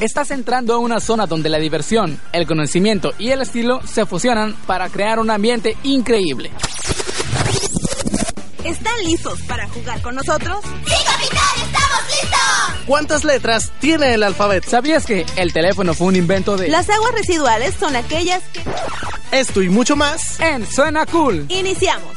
Estás entrando a una zona donde la diversión, el conocimiento y el estilo se fusionan para crear un ambiente increíble. ¿Están listos para jugar con nosotros? ¡Sí, capitán! ¡Estamos listos! ¿Cuántas letras tiene el alfabeto? ¿Sabías que el teléfono fue un invento de... Las aguas residuales son aquellas que... Esto y mucho más en Suena Cool. Iniciamos.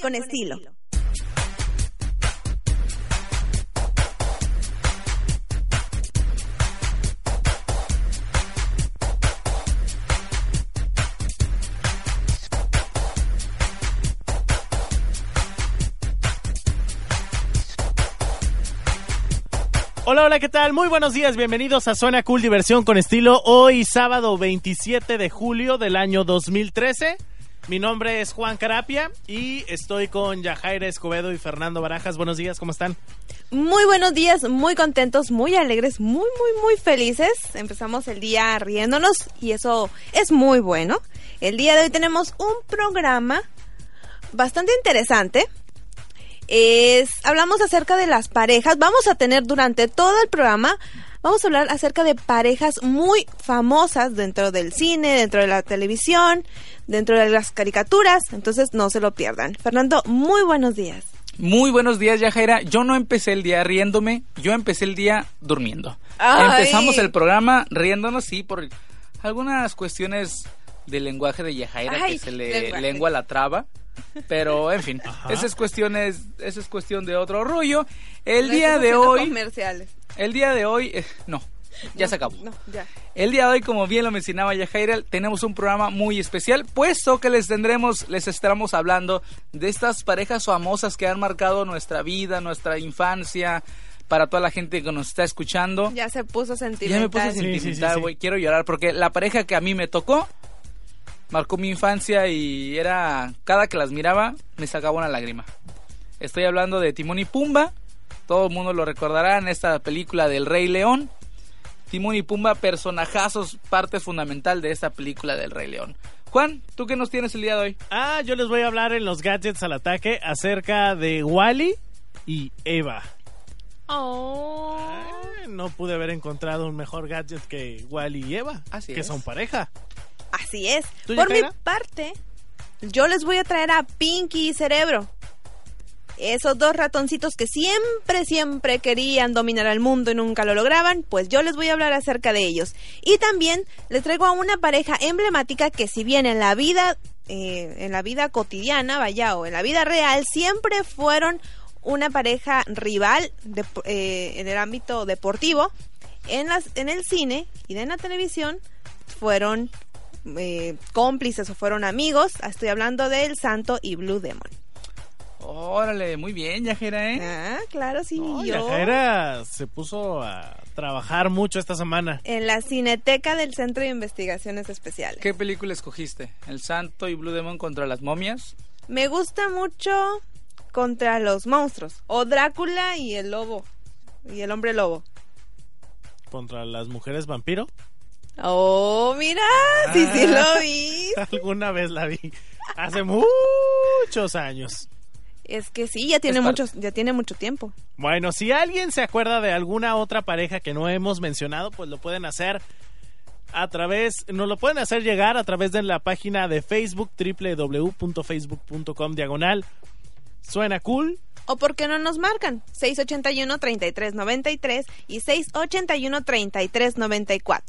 Con estilo. Hola, hola, ¿qué tal? Muy buenos días, bienvenidos a Suena Cool Diversión con Estilo. Hoy sábado 27 de julio del año 2013. Mi nombre es Juan Carapia y estoy con Yajaira Escobedo y Fernando Barajas. Buenos días, ¿cómo están? Muy buenos días, muy contentos, muy alegres, muy, muy, muy felices. Empezamos el día riéndonos y eso es muy bueno. El día de hoy tenemos un programa bastante interesante. Es, hablamos acerca de las parejas. Vamos a tener durante todo el programa vamos a hablar acerca de parejas muy famosas dentro del cine, dentro de la televisión, dentro de las caricaturas. Entonces no se lo pierdan. Fernando, muy buenos días. Muy buenos días, Yajaira. Yo no empecé el día riéndome, yo empecé el día durmiendo. Ay. Empezamos el programa riéndonos, sí, por algunas cuestiones del lenguaje de Yajaira Ay, que se le lenguaje. lengua la traba. Pero, en fin, Ajá. esa es cuestión, es, esa es cuestión de otro rollo. El No día de hoy, Comerciales. el día de hoy, eh, no, ya se acabó. No, ya. El día de hoy, como bien lo mencionaba Yajaira, tenemos un programa muy especial, puesto que les tendremos, les estaremos hablando de estas parejas famosas que han marcado nuestra vida, nuestra infancia, para toda la gente que nos está escuchando. Ya se puso Ya sentimental. me puse Sí, sí, sí, sentimental, sí. güey, quiero llorar porque la pareja que a mí me tocó marcó mi infancia y era cada que las miraba me sacaba una lágrima. Estoy hablando de Timón y Pumba. Todo el mundo lo recordará en esta película del Rey León. Timón y Pumba, personajazos, parte fundamental de esta película del Rey León. Juan, ¿tú qué nos tienes el día de hoy? Ah, yo les voy a hablar en los gadgets al ataque acerca de Wally y Eva. Oh. Ah, no pude haber encontrado un mejor gadget que Wally y Eva, Así que es. son pareja. Así es. ¿Tú, Por mi parte, yo les voy a traer a Pinky y Cerebro. Esos dos ratoncitos que siempre, siempre querían dominar al mundo y nunca lo lograban, pues yo les voy a hablar acerca de ellos. Y también les traigo a una pareja emblemática que si bien en la vida, eh, en la vida cotidiana, vaya, o en la vida real, siempre fueron una pareja rival de- eh, en el ámbito deportivo, en, las, en el cine y en la televisión fueron eh, cómplices o fueron amigos. Estoy hablando del Santo y Blue Demon. Órale, muy bien, Yajera, ¿eh? Ah, claro, sí. No, yo Yajaira se puso a trabajar mucho esta semana. en la Cineteca del Centro de Investigaciones Especiales. ¿Qué película escogiste? ¿El Santo y Blue Demon contra las momias? Me gusta mucho contra los monstruos. O Drácula y el lobo. Y el hombre lobo. Contra las mujeres vampiro. Oh, mira, sí, sí lo vi. Alguna vez la vi. Hace muchos años. Es que sí, ya tiene Es parte. mucho, ya tiene mucho tiempo. Bueno, si alguien se acuerda de alguna otra pareja que no hemos mencionado, pues lo pueden hacer a través, nos lo pueden hacer llegar a través de la página de Facebook www.facebook.com diagonal. Suena cool. ¿O por qué no nos marcan? 681-3393 y 681-3394.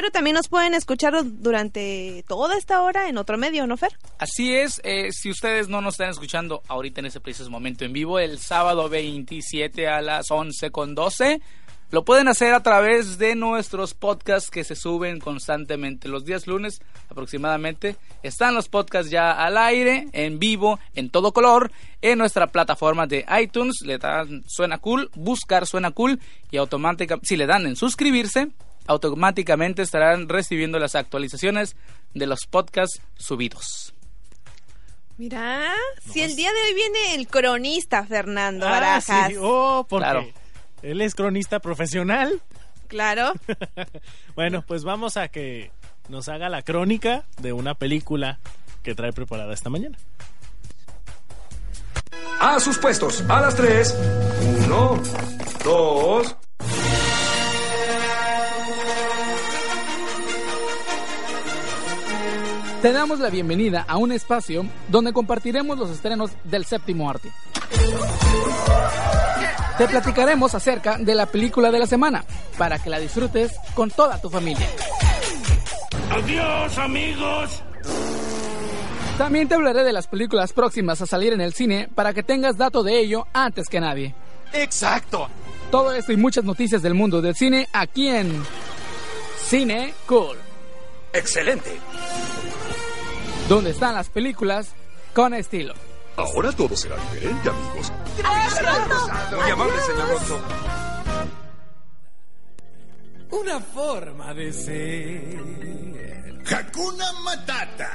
Pero también nos pueden escuchar durante toda esta hora en otro medio, ¿no, Fer? Así es, eh, si ustedes no nos están escuchando ahorita en ese preciso momento en vivo, el sábado 27 a las 11 con 12, lo pueden hacer a través de nuestros podcasts que se suben constantemente los días lunes aproximadamente. Están los podcasts ya al aire, en vivo, en todo color, en nuestra plataforma de iTunes. Le dan Suena Cool, buscar Suena Cool y automáticamente, si le dan en suscribirse, automáticamente estarán recibiendo las actualizaciones de los podcasts subidos. Mira, si el día de hoy viene el cronista Fernando Ah, Barajas. sí. Oh, porque Claro. él es cronista profesional. Claro. Bueno, pues vamos a que nos haga la crónica de una película que trae preparada esta mañana. A sus puestos, a las tres. Uno, dos. Te damos la bienvenida a un espacio donde compartiremos los estrenos del séptimo arte. Te platicaremos acerca de la película de la semana para que la disfrutes con toda tu familia. Adiós, amigos. También te hablaré de las películas próximas a salir en el cine para que tengas dato de ello antes que nadie. Exacto. Todo esto y muchas noticias del mundo del cine aquí en Cine Cool, Excelente. Donde están las películas con estilo. Ahora todo será diferente, amigos. Muy amable, señor Ronzo. Una forma de ser. Hakuna Matata.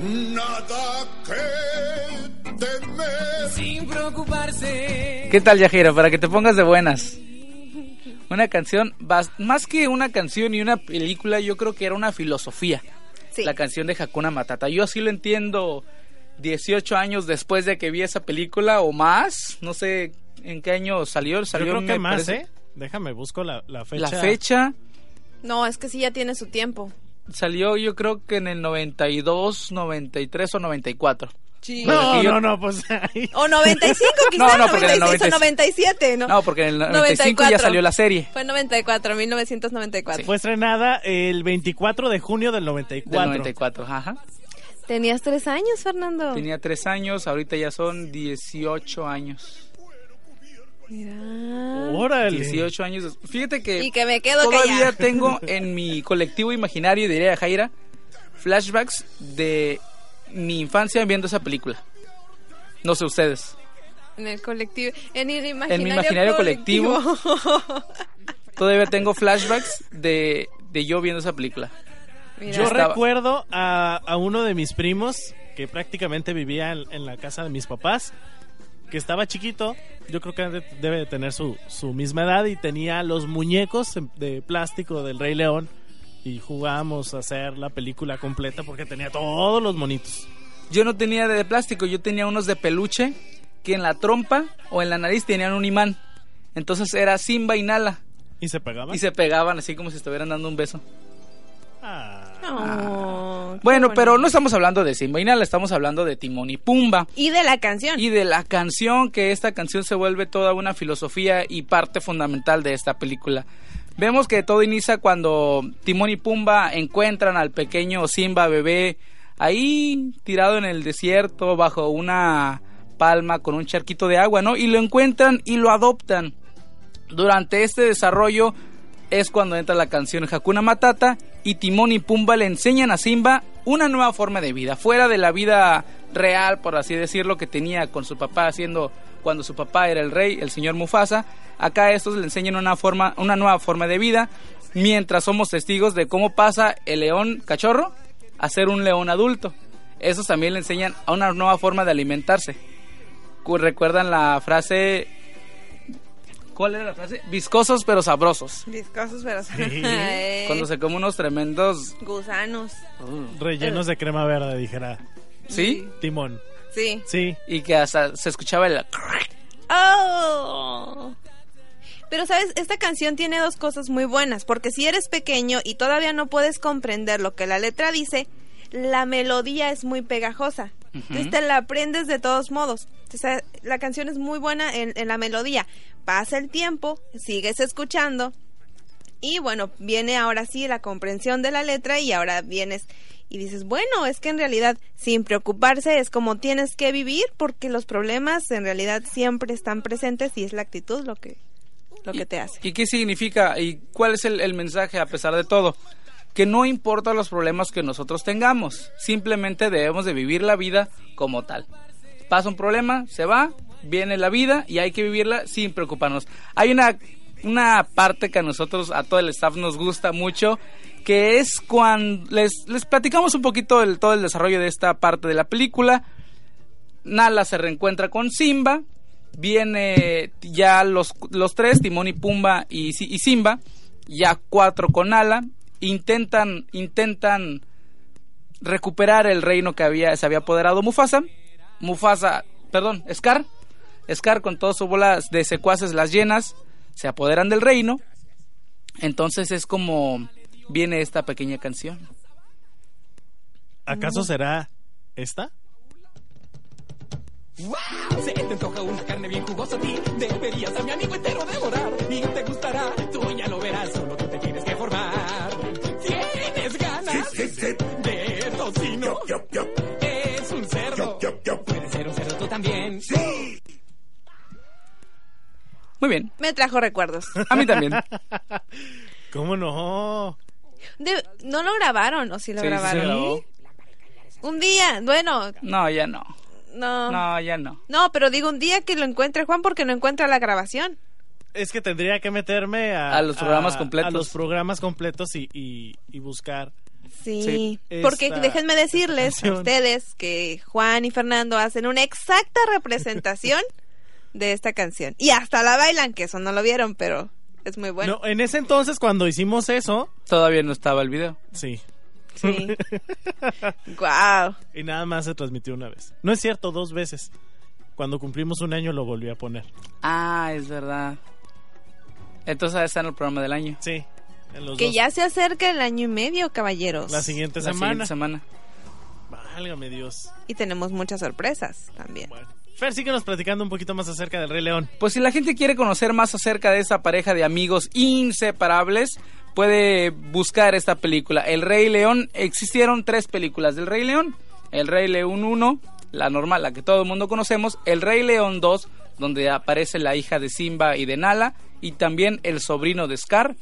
Nada que temer. Sin preocuparse. ¿Qué tal, Yajira? Para que te pongas de buenas. Una canción, más que una canción y una película, yo creo que era una filosofía. Sí. La canción de Hakuna Matata. Yo así lo entiendo 18 años después de que vi esa película o más. No sé en qué año salió. Yo salió creo que más, parece- ¿eh? Déjame, busco la, la fecha. La fecha No, es que sí ya tiene su tiempo. salió yo creo que en el 92, 93 o 94. Sí. No, yo- no, no, pues ahí. O 95 No, quizás, no, porque en el 96 o 90 97, ¿no? No, porque en el 95 ya 94. salió la serie. Fue en 94, 1994. Fue estrenada el 24 de junio del 94. Del 94, ajá. Tenías tres años, Fernando. Tenía 3 años, ahorita ya son 18 años. Mira. Órale. 18 años. Fíjate que, Y que me quedo todavía callada. tengo en mi colectivo imaginario, diría Jaira, flashbacks de mi infancia viendo esa película. No sé ustedes. En el colectivo. En el imaginario, En mi imaginario colectivo. Todavía tengo flashbacks de, de yo viendo esa película. Mira. Yo estaba- recuerdo a, a uno de mis primos que prácticamente vivía en, en la casa de mis papás, que estaba chiquito, yo creo que de- debe de tener su, su misma edad y tenía los muñecos de plástico del Rey León y jugábamos a hacer la película completa porque tenía todos los monitos. Yo no tenía de plástico, yo tenía unos de peluche que en la trompa o en la nariz tenían un imán. Entonces era Simba y Nala. ¿Y se pegaban? Y se pegaban así como si estuvieran dando un beso. Ah. Oh, Bueno, pero no estamos hablando de Simba y Nala, estamos hablando de Timón y Pumba. Y de la canción. Y de la canción, que esta canción se vuelve toda una filosofía y parte fundamental de esta película. Vemos que todo inicia cuando Timón y Pumba encuentran al pequeño Simba bebé ahí tirado en el desierto bajo una palma con un charquito de agua, ¿no? Y lo encuentran y lo adoptan. Durante este desarrollo es cuando entra la canción Hakuna Matata y Timón y Pumba le enseñan a Simba una nueva forma de vida, fuera de la vida real, por así decirlo, que tenía con su papá haciendo cuando su papá era el rey, el señor Mufasa. Acá estos le enseñan una forma, una nueva forma de vida, mientras somos testigos de cómo pasa el león cachorro a ser un león adulto. Esos también le enseñan a una nueva forma de alimentarse. Cu- ¿Recuerdan la frase? ¿Cuál era la frase? Viscosos pero sabrosos. Viscosos, pero... Sí. Ay, Cuando se come unos tremendos... Gusanos. Rellenos de crema verde, dijera ¿Sí? Timón. Sí. Sí. Y que hasta se escuchaba el... Oh. Pero sabes, esta canción tiene dos cosas muy buenas, porque si eres pequeño y todavía no puedes comprender lo que la letra dice, la melodía es muy pegajosa. Entonces te la aprendes de todos modos. O sea, la canción es muy buena en, en la melodía. Pasa el tiempo, sigues escuchando y bueno, viene ahora sí la comprensión de la letra y ahora vienes y dices, bueno, es que en realidad sin preocuparse es como tienes que vivir porque los problemas en realidad siempre están presentes y es la actitud lo que lo que te hace. ¿Y qué significa? ¿Y cuál es el, el mensaje a pesar de todo? Que no importa los problemas que nosotros tengamos, simplemente debemos de vivir la vida como tal. Pasa un problema, se va, viene la vida y hay que vivirla sin preocuparnos. Hay una, una parte que a nosotros, a todo el staff nos gusta mucho, que es cuando les, les platicamos un poquito todo el desarrollo de esta parte de la película. Nala se reencuentra con Simba. Viene ya los, los tres, Timón y Pumba y, y Simba. Ya cuatro con Nala. Intentan, intentan recuperar el reino que había, se había apoderado Mufasa. Mufasa, perdón, Scar. Scar con todas sus bolas de secuaces las llenas. Se apoderan del reino. Entonces es como viene esta pequeña canción. ¿Acaso será esta? ¡Wow! Se te antoja una carne bien jugosa a ti. Deberías a mi amigo entero devorar. Y te gustará, tú ya lo verás. Solo tú te tienes que formar. ¿Tienes ganas Sí, sí, sí. de tocino? Yup, yup, yup. Es un cerdo. Puedes ser un cerdo tú también. Sí. Muy bien. Me trajo recuerdos. A mí también. ¿Cómo no? De- ¿No lo grabaron o sí lo Sí, sí, grabaron? grabó. Un día, bueno, No, ya no. no. No, ya no. No, pero digo un día que lo encuentre Juan porque no encuentra la grabación. Es que tendría que meterme a, A los programas completos. A los programas completos y, y, y buscar Sí, Sí. porque Esta- déjenme decirles a ustedes que Juan y Fernando hacen una exacta representación de esta canción. Y hasta la bailan, que eso no lo vieron, pero es muy bueno. No, en ese entonces, cuando hicimos eso, Todavía no estaba el video. sí. Sí. Guau. Y nada más se transmitió una vez. No es cierto, dos veces. Cuando cumplimos un año lo volví a poner. Ah, es verdad. Entonces está en el programa del año. Sí, en los Que dos. ya se acerca el año y medio, caballeros. La siguiente La semana. siguiente semana. Válgame Dios. Y tenemos muchas sorpresas también. Bueno. Fer, síguenos platicando un poquito más acerca del Rey León. Pues si la gente quiere conocer más acerca de esa pareja de amigos inseparables, puede buscar esta película. El Rey León, existieron tres películas del Rey León. El Rey León 1, la normal, la que todo el mundo conocemos. El Rey León 2, donde aparece la hija de Simba y de Nala. Y también el sobrino de Scar.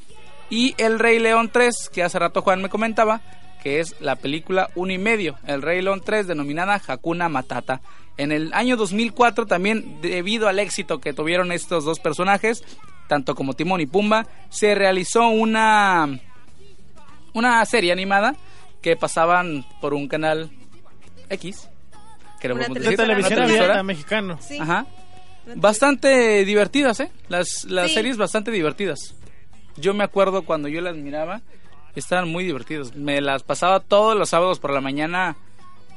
Y El Rey León 3, que hace rato Juan me comentaba, que es la película uno y medio, El Rey León 3, denominada Hakuna Matata. En el año 2004 también, debido al éxito que tuvieron estos dos personajes, tanto como Timón y Pumba, se realizó una, una serie animada que pasaban por un canal X. Que Una televisión abierta mexicano. Sí. Ajá. Bastante divertidas, ¿eh? Las, las Sí. series bastante divertidas. Yo me acuerdo cuando yo las miraba, estaban muy divertidas. Me las pasaba todos los sábados por la mañana,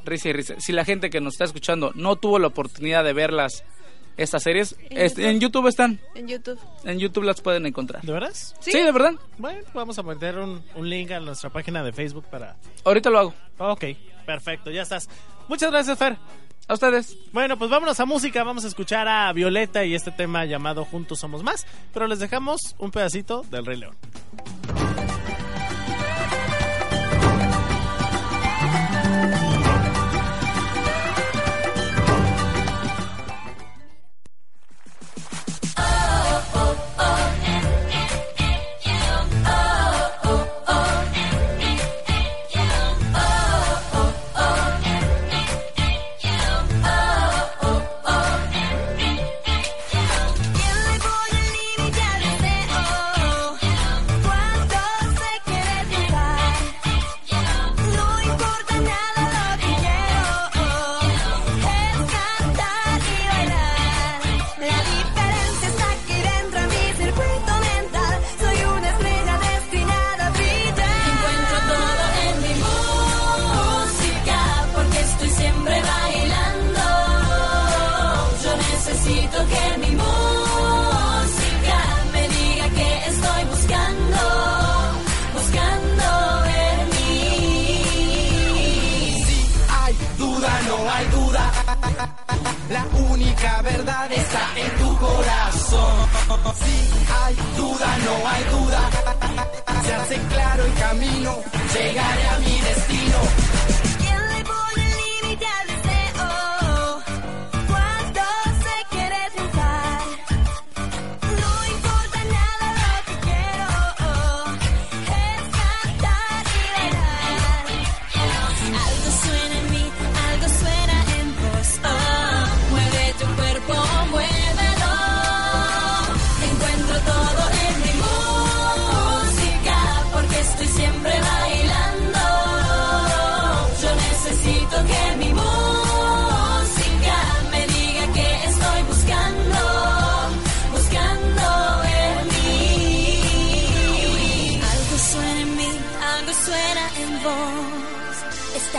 risa y risa. Si la gente que nos está escuchando no tuvo la oportunidad de verlas, estas series, En est- YouTube. en YouTube están. En YouTube. En YouTube las pueden encontrar. ¿De veras? ¿Sí? Sí, de verdad. Bueno, vamos a meter un, un link a nuestra página de Facebook para... Ahorita lo hago. Ok, perfecto, ya estás. Muchas gracias, Fer. A ustedes. Bueno, pues vámonos a música, vamos a escuchar a Violeta y este tema llamado Juntos Somos Más, pero les dejamos un pedacito del Rey León.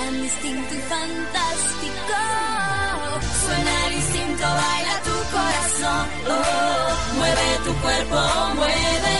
Tan distinto y fantástico. Suena distinto, baila tu corazón. Oh, mueve tu cuerpo, muévelo.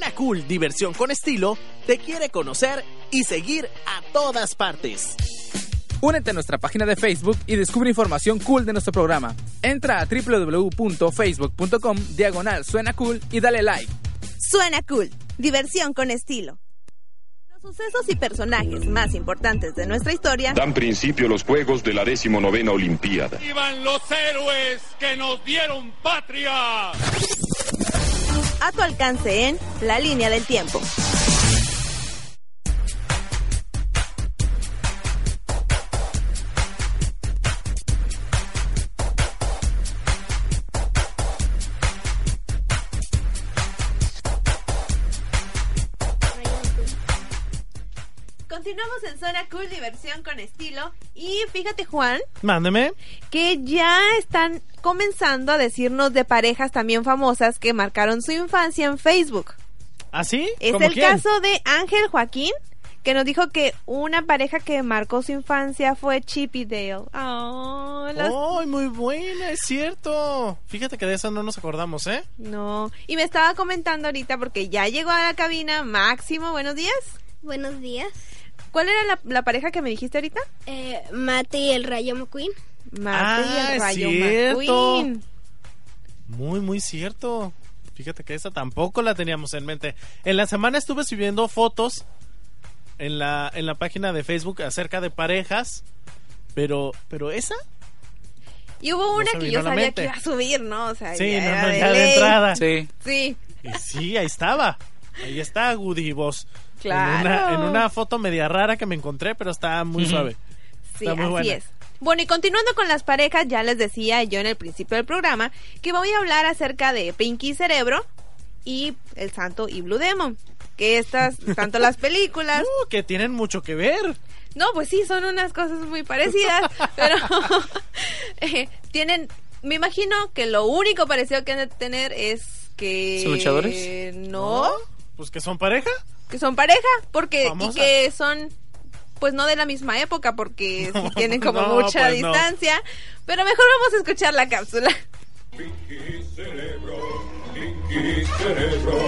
Suena cool, diversión con estilo, te quiere conocer y seguir a todas partes. Únete a nuestra página de Facebook y descubre información cool de nuestro programa. Entra a www.facebook.com diagonal suena cool y dale like. Suena cool, diversión con estilo. Los sucesos y personajes más importantes de nuestra historia Dan principio los Juegos de la decimonovena Olimpiada. ¡Vivan los héroes que nos dieron patria! A tu alcance en La Línea del Tiempo. Zona Cool, diversión con estilo. Y fíjate, Juan, Mándeme. que ya están comenzando a decirnos de parejas también famosas que marcaron su infancia en Facebook. ¿Así? Es ¿Cómo el quién? caso de Ángel Joaquín, que nos dijo que una pareja que marcó su infancia fue Chip y Dale. Oh, las- ¡Ay, muy buena! Es cierto. Fíjate que de eso no nos acordamos, ¿eh? No. Y me estaba comentando ahorita porque ya llegó a la cabina Máximo. Buenos días. Buenos días. ¿Cuál era la, la pareja que me dijiste ahorita? Eh, Mate y el Rayo McQueen. Marta y Ah, el es Rayo cierto. McQueen. Muy, muy cierto. Fíjate que esa tampoco la teníamos en mente. En la semana estuve subiendo fotos en la, en la página de Facebook acerca de parejas, pero, pero esa, Y hubo una que yo sabía que iba a subir, ¿no? O sea, sí, ya no, no, de ya de entrada. Sí. Sí. Y sí, ahí estaba. Ahí está Goody Boss. Claro. En una, en una foto media rara que me encontré, pero está muy suave. Sí, Está muy así buena. es. Bueno, y continuando con las parejas, ya les decía yo en el principio del programa que voy a hablar acerca de Pinky Cerebro y El Santo y Blue Demon. Que estas, tanto las películas. Uh, que tienen mucho que ver. No, pues sí, son unas cosas muy parecidas, pero eh, tienen. Me imagino que lo único parecido que han de tener es que. ¿Son luchadores? No, Pues que son pareja. que son pareja, porque. Famosas. Y que son. Pues no de la misma época, porque sí tienen como No, mucha pues no. distancia. Pero mejor vamos a escuchar la cápsula. Pinky cerebro, Pinky cerebro.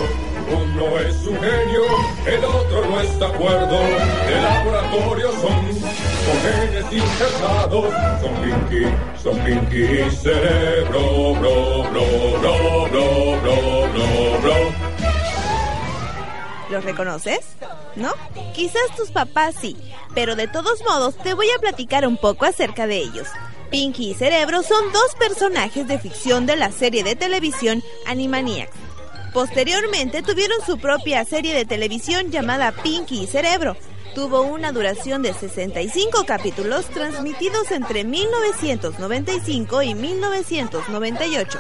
Uno es un genio, el otro no está acuerdo. De laboratorio son, son genes insertados. Son Pinky, son Pinky cerebro, bro, bro, bro, bro, bro, bro, bro. ¿Los reconoces? ¿No? Quizás tus papás sí, pero de todos modos te voy a platicar un poco acerca de ellos. Pinky y Cerebro son dos personajes de ficción de la serie de televisión Animaniacs. Posteriormente tuvieron su propia serie de televisión llamada Pinky y Cerebro. Tuvo una duración de 65 capítulos transmitidos entre 1995 y 1998.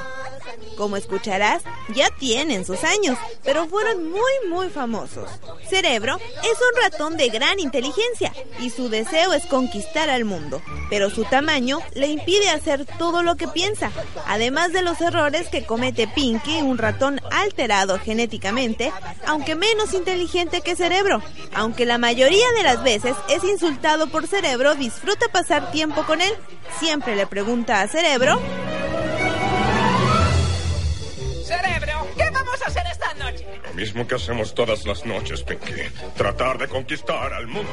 Como escucharás, ya tienen sus años, pero fueron muy muy famosos. Cerebro es un ratón de gran inteligencia y su deseo es conquistar al mundo, pero su tamaño le impide hacer todo lo que piensa, además de los errores que comete Pinky, un ratón alterado genéticamente, aunque menos inteligente que Cerebro. Aunque la mayoría de las veces es insultado por Cerebro, disfruta pasar tiempo con él. Siempre le pregunta a Cerebro Lo mismo que hacemos todas las noches, Pinky. Tratar de conquistar al mundo.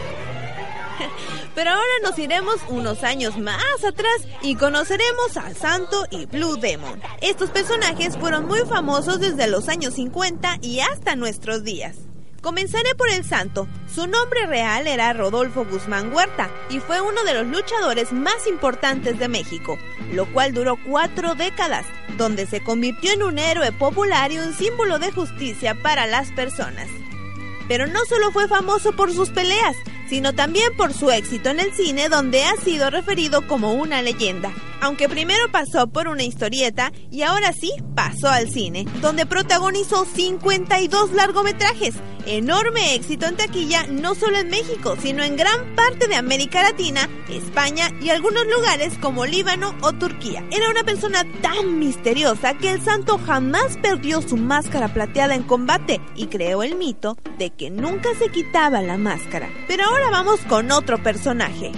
Pero ahora nos iremos unos años más atrás y conoceremos al Santo y Blue Demon. Estos personajes fueron muy famosos desde los años 50 y hasta nuestros días. Comenzaré por el Santo. Su nombre real era Rodolfo Guzmán Huerta y fue uno de los luchadores más importantes de México, lo cual duró cuatro décadas, donde se convirtió en un héroe popular y un símbolo de justicia para las personas. Pero no solo fue famoso por sus peleas, sino también por su éxito en el cine donde ha sido referido como una leyenda. Aunque primero pasó por una historieta y ahora sí pasó al cine, donde protagonizó 52 largometrajes. Enorme éxito en taquilla no solo en México, sino en gran parte de América Latina, España y algunos lugares como Líbano o Turquía. Era una persona tan misteriosa que el santo jamás perdió su máscara plateada en combate y creó el mito de que nunca se quitaba la máscara. Pero ahora vamos con otro personaje.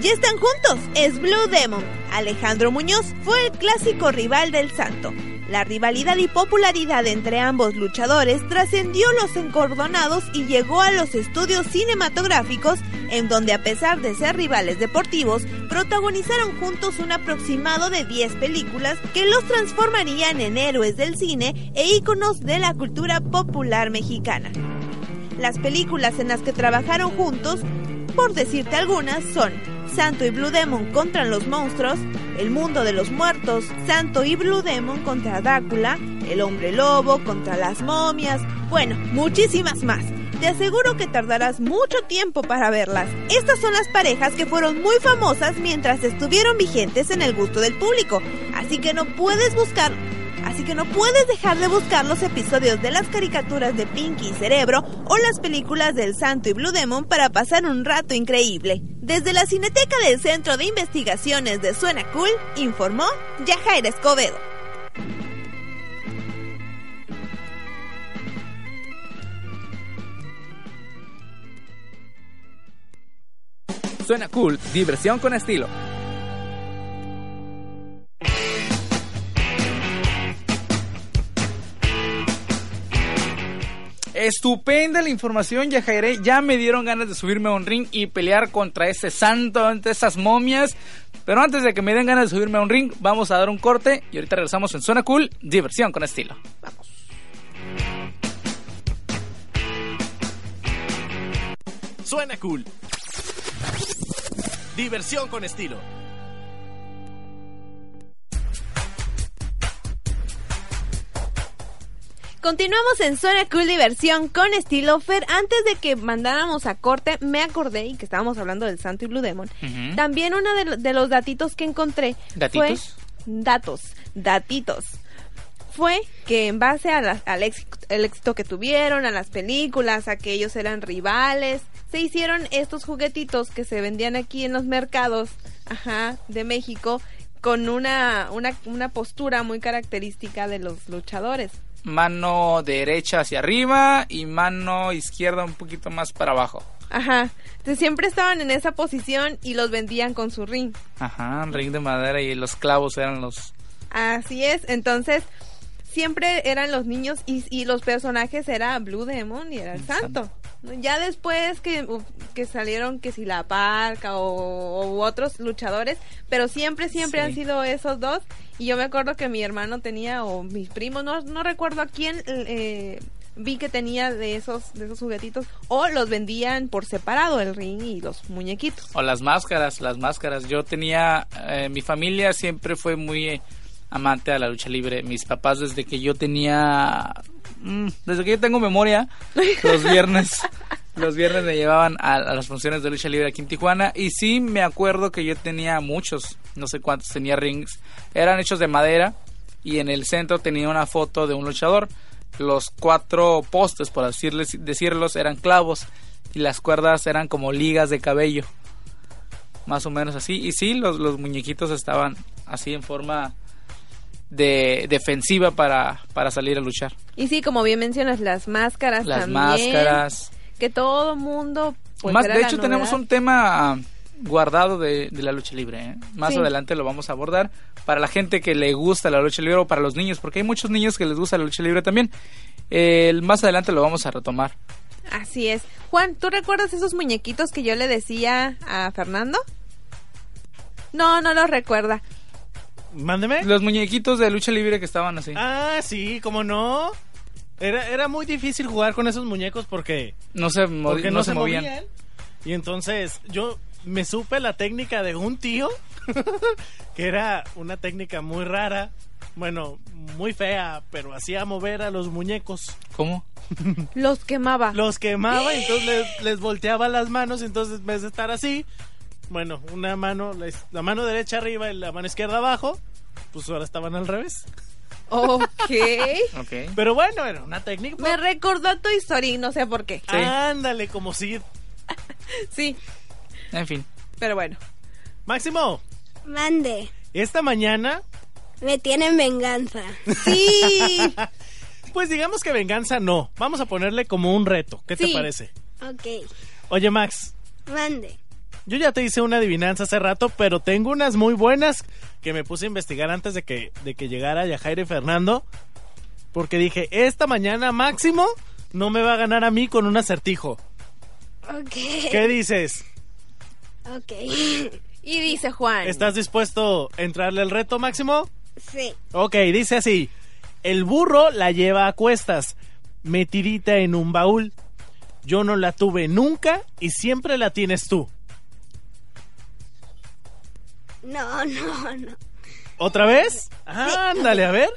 Ya están juntos, es Blue Demon. Alejandro Muñoz fue el clásico rival del santo. La rivalidad y popularidad entre ambos luchadores trascendió los encordonados y llegó a los estudios cinematográficos, en donde a pesar de ser rivales deportivos, protagonizaron juntos un aproximado de 10 películas que los transformarían en héroes del cine e íconos de la cultura popular mexicana. Las películas en las que trabajaron juntos, por decirte algunas, son Santo y Blue Demon contra los monstruos, El mundo de los muertos, Santo y Blue Demon contra Drácula, El hombre lobo contra las momias, bueno, muchísimas más. Te aseguro que tardarás mucho tiempo para verlas. Estas son las parejas que fueron muy famosas mientras estuvieron vigentes en el gusto del público, así que no puedes buscar Así que no puedes dejar de buscar los episodios de las caricaturas de Pinky y Cerebro o las películas del Santo y Blue Demon para pasar un rato increíble. Desde la Cineteca del Centro de Investigaciones de Suena Cool, informó Yajaira Escobedo. Suena cool, diversión con estilo. Estupenda la información, Yajairé. Ya me dieron ganas de subirme a un ring y pelear contra ese santo, ante esas momias. Pero antes de que me den ganas de subirme a un ring, vamos a dar un corte y ahorita regresamos en Zona Cool, diversión con estilo. Vamos. Suena cool. Diversión con estilo. Continuamos en Suena Cool Diversión con estilo Fer. Antes de que mandáramos a corte, me acordé, y que estábamos hablando del Santo y Blue Demon, también uno de, lo- de los datitos que encontré ¿Datitos? fue... Datos, datitos. Fue que en base a la- al éxito, el éxito que tuvieron, a las películas, a que ellos eran rivales, se hicieron estos juguetitos que se vendían aquí en los mercados ajá, de México con una, una, una postura muy característica de los luchadores. Mano derecha hacia arriba y mano izquierda un poquito más para abajo. Ajá. Entonces siempre estaban en esa posición y los vendían con su ring. Ajá, ring de madera y los clavos eran los... Así es. Entonces siempre eran los niños y, y los personajes era Blue Demon y era el Santo. Ya después que, que salieron que si la parca o, u otros luchadores, pero siempre, siempre Sí. han sido esos dos. Y yo me acuerdo que mi hermano tenía, o mis primos, no, no recuerdo a quién, eh, vi que tenía de esos, de esos juguetitos, o los vendían por separado, el ring y los muñequitos. O las máscaras, las máscaras. Yo tenía, eh, mi familia siempre fue muy eh, amante a la lucha libre. Mis papás desde que yo tenía, mm, desde que yo tengo memoria, los viernes, los viernes me llevaban a, a las funciones de lucha libre aquí en Tijuana. Y sí me acuerdo que yo tenía muchos, no sé cuántos tenía rings. Eran hechos de madera y en el centro tenía una foto de un luchador. Los cuatro postes, por decirles, decirlos, eran clavos y las cuerdas eran como ligas de cabello más o menos así. Y sí, los, los muñequitos estaban así en forma de defensiva para, para salir a luchar. Y sí, como bien mencionas, las máscaras Las también. máscaras. Que todo mundo. Pues, más, de hecho, tenemos un tema guardado de, de la lucha libre. ¿eh? Más Sí. adelante lo vamos a abordar para la gente que le gusta la lucha libre o para los niños, porque hay muchos niños que les gusta la lucha libre también. El- más adelante lo vamos a retomar. Así es. Juan, ¿tú recuerdas esos muñequitos que yo le decía a Fernando? No, no los recuerda. Mándeme. Los muñequitos de lucha libre que estaban así. Ah, sí, cómo no. Era, era muy difícil jugar con esos muñecos porque, No se, porque no se movían. Y entonces yo me supe la técnica de un tío, que era una técnica muy rara, bueno, muy fea, pero hacía mover a los muñecos. ¿Cómo? Los quemaba. Los quemaba y entonces les, les volteaba las manos, entonces en vez de estar así, bueno, una mano, la, mano derecha arriba y la mano izquierda abajo, pues ahora estaban al revés. Ok. Ok. Pero bueno, era una técnica. Me recordó a Toy Story, no sé por qué. Sí. Ándale, como si... Sí, En fin. pero bueno. Máximo, Mande. esta mañana, Me tienen venganza. Sí. pues digamos que venganza no. Vamos a ponerle como un reto. ¿Qué te parece? Ok. Oye, Max, Mande. Yo ya te hice una adivinanza hace rato, pero tengo unas muy buenas que me puse a investigar antes de que, de que llegara Yajaira y Fernando. Porque dije, esta mañana máximo no me va a ganar a mí con un acertijo. Ok. ¿Qué dices? Ok. Y dice Juan. ¿Estás dispuesto a entrarle al reto máximo? Sí. Ok, dice así. El burro la lleva a cuestas, metidita en un baúl. Yo no la tuve nunca y siempre la tienes tú. No, no, no. ¿Otra vez? Ándale, a ver.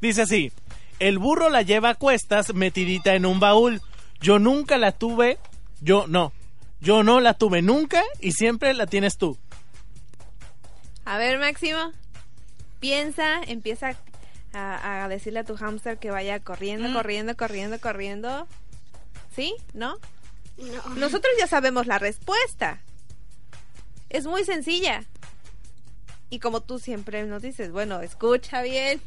Dice así. El burro la lleva a cuestas metidita en un baúl. Yo nunca la tuve. Yo no. Yo no la tuve nunca y siempre la tienes tú. A ver, Máximo. Piensa, empieza a, a decirle a tu hámster que vaya corriendo, Mm. corriendo, corriendo, corriendo. ¿Sí? ¿No? No. Nosotros ya sabemos la respuesta. Es muy sencilla. Y como tú siempre nos dices, bueno, escucha bien.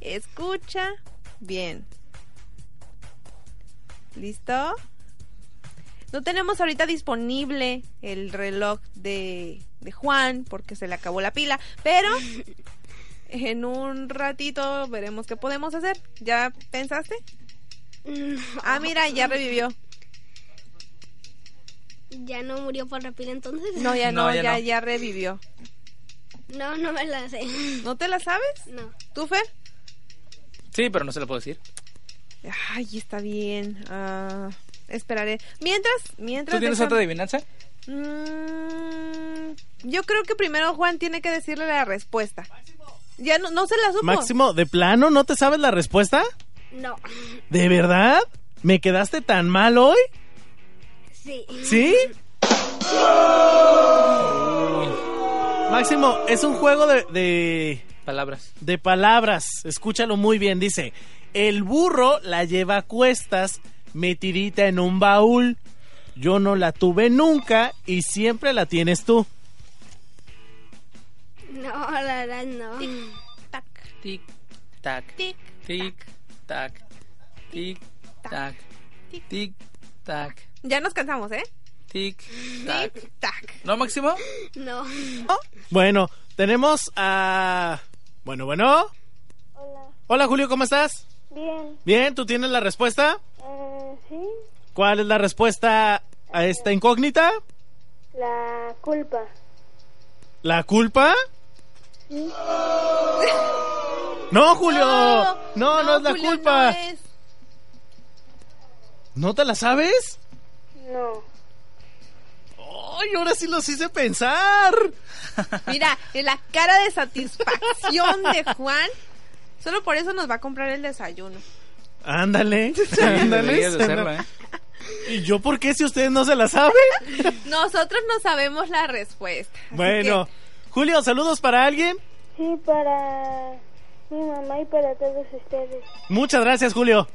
Escucha bien. ¿Listo? No tenemos ahorita disponible el reloj de, de Juan porque se le acabó la pila, pero en un ratito veremos qué podemos hacer. ¿Ya pensaste? No. Ah, mira, ya revivió. ¿Ya no murió por la pila entonces? No, ya no, No, ya ya, no. ya revivió. No, no me la sé. ¿No te la sabes? No. ¿Tú, Fer? Sí, pero no se lo puedo decir. Ay, está bien. Ah, esperaré. Mientras, mientras... ¿Tú tienes déjame- otra adivinanza? Mm, yo creo que primero Juan tiene que decirle la respuesta. Ya no, no se la supo. Máximo, ¿de plano no te sabes la respuesta? No. ¿De verdad? ¿Me quedaste tan mal hoy? Sí. ¿Sí? Máximo, es un juego de, de, Palabras. de palabras. Escúchalo muy bien. Dice, el burro la lleva a cuestas, metidita en un baúl. Yo no la tuve nunca y siempre la tienes tú. No, la verdad no. Tac, Tic, tac. tic, Tic, tac. Tic, tac. tic. Tic, tac. Ya nos cansamos, ¿eh? Tic, tac. Tic, tac. ¿No, Máximo? No. Bueno, tenemos a... Bueno, bueno. Hola. Hola Julio, ¿cómo estás? Bien. Bien, ¿tú tienes la respuesta? Eh, sí. ¿Cuál es la respuesta a esta incógnita? La culpa. ¿La culpa? No, Julio. No, no, es la Julio, culpa. no es. ¿No te la sabes? No. Ay, ahora sí los hice pensar. Mira, en la cara de satisfacción de Juan. Solo por eso nos va a comprar el desayuno. Ándale. Sí, ándale. ¿eh? ¿Y yo por qué si ustedes no se la saben? Nosotros no sabemos la respuesta. Bueno, Julio, saludos para alguien. Sí, para mi mamá y para todos ustedes. Muchas gracias, Julio.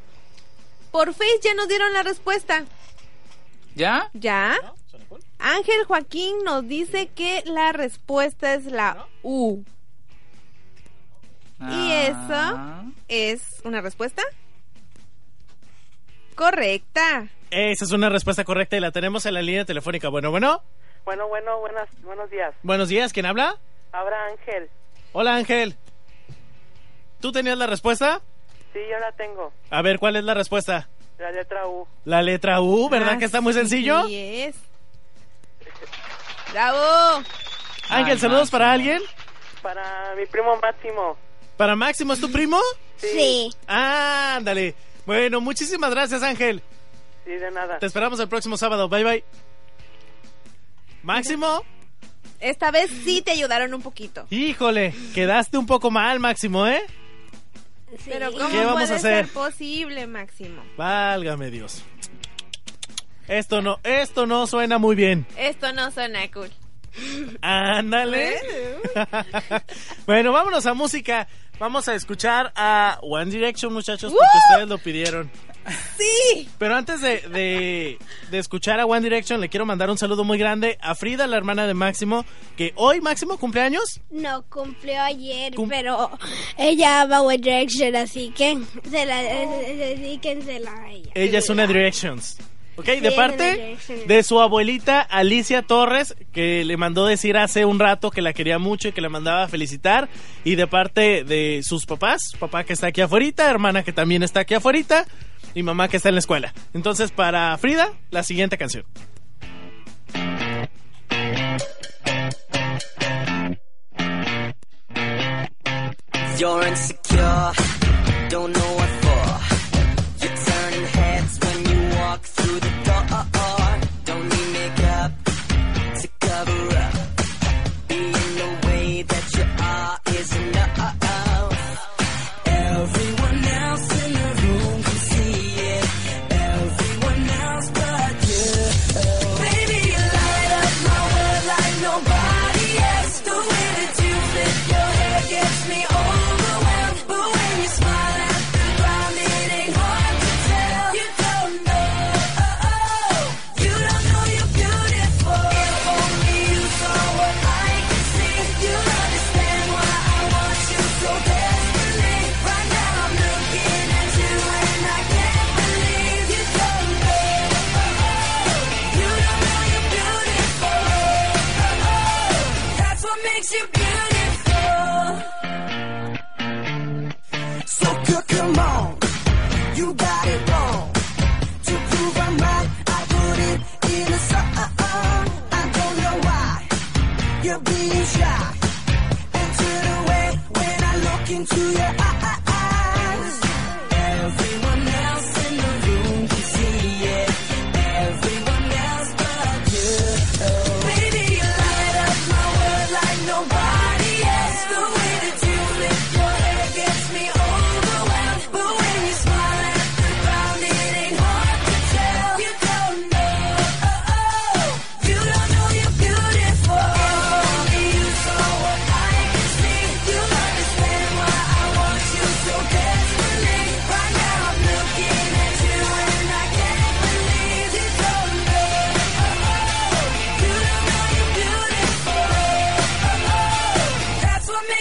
por Face ya nos dieron la respuesta. ¿Ya? ¿Ya? Ángel Joaquín nos dice que la respuesta es la U. ¿Y Ah. ¿Es una respuesta? Correcta. Esa es una respuesta correcta y la tenemos en la línea telefónica. Bueno, bueno. Bueno, bueno, buenas, buenos días. Buenos días, ¿quién habla? Habla Ángel. Hola, Ángel. ¿Tú tenías la respuesta? Sí, yo la tengo. A ver, ¿cuál es la respuesta? La letra U. La letra U, ¿verdad Ah, que está muy sencillo? Sí es. ¡Bravo! Ángel, Ay, saludos Máximo. para alguien. Para mi primo Máximo. ¿Para Máximo es tu primo? Sí. Ah, ándale. Bueno, muchísimas gracias, Ángel. Sí, de nada. Te esperamos el próximo sábado. Bye, bye. Máximo, Esta vez sí te ayudaron un poquito. híjole, quedaste un poco mal, Máximo, ¿eh? Sí. Pero ¿cómo ¿Qué vamos puede a hacer? ser posible, Máximo? Válgame Dios. Esto no, esto no suena muy bien. Esto no suena cool. Ándale. bueno, vámonos a música. Vamos a escuchar a One Direction, muchachos, porque ustedes lo pidieron. ¡Sí! Pero antes de, de, de escuchar a One Direction, le quiero mandar un saludo muy grande a Frida, la hermana de Máximo, que hoy Máximo cumpleaños. No cumplió ayer, Cum- pero ella ama One Direction, así que se la, dedíquensela a ella. Ella es una Directions. Ok, de parte de su abuelita Alicia Torres, que le mandó decir hace un rato que la quería mucho y que le mandaba a felicitar. Y de parte de sus papás, papá que está aquí afuera, hermana que también está aquí afuera y mamá que está en la escuela. Entonces, para Frida, la siguiente canción. You're insecure, don't know